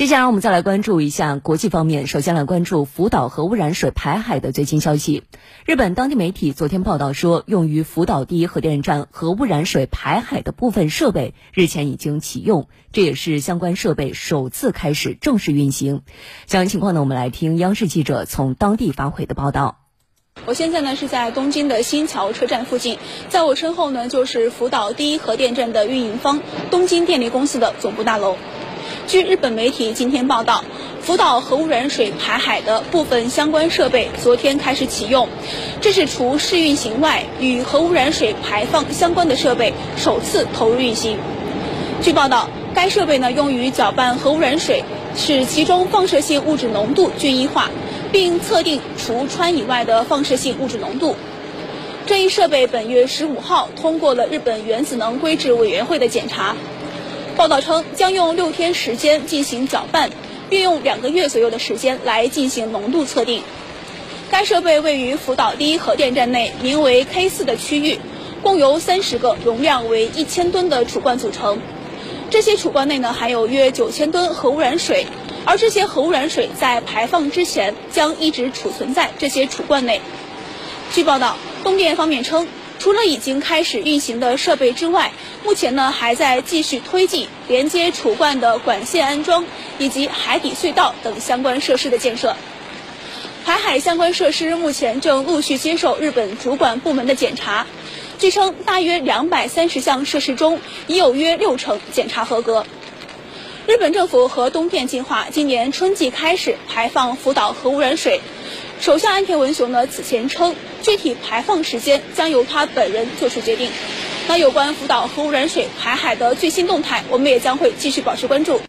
接下来我们再来关注一下国际方面。首先来关注福岛核污染水排海的最新消息。日本当地媒体昨天报道说，用于福岛第一核电站核污染水排海的部分设备日前已经启用，这也是相关设备首次开始正式运行。详细情况呢，我们来听央视记者从当地发回的报道。我现在呢是在东京的新桥车站附近，在我身后呢就是福岛第一核电站的运营方东京电力公司的总部大楼。据日本媒体今天报道，福岛核污染水排海的部分相关设备昨天开始启用，这是除试运行外，与核污染水排放相关的设备首次投入运行。据报道，该设备呢用于搅拌核污染水，使其中放射性物质浓度均一化，并测定除氚以外的放射性物质浓度。这一设备本月十五号通过了日本原子能规制委员会的检查。报道称，将用六天时间进行搅拌，并用两个月左右的时间来进行浓度测定。该设备位于福岛第一核电站内，名为 K 四的区域，共由三十个容量为一千吨的储罐组成。这些储罐内呢含有约九千吨核污染水，而这些核污染水在排放之前将一直储存在这些储罐内。据报道，东电方面称。除了已经开始运行的设备之外，目前呢还在继续推进连接储罐的管线安装以及海底隧道等相关设施的建设。排海相关设施目前正陆续接受日本主管部门的检查，据称大约两百三十项设施中已有约六成检查合格。日本政府和东电计划今年春季开始排放福岛核污染水。首相安田文雄呢此前称，具体排放时间将由他本人做出决定。那有关福岛核污染水排海的最新动态，我们也将会继续保持关注。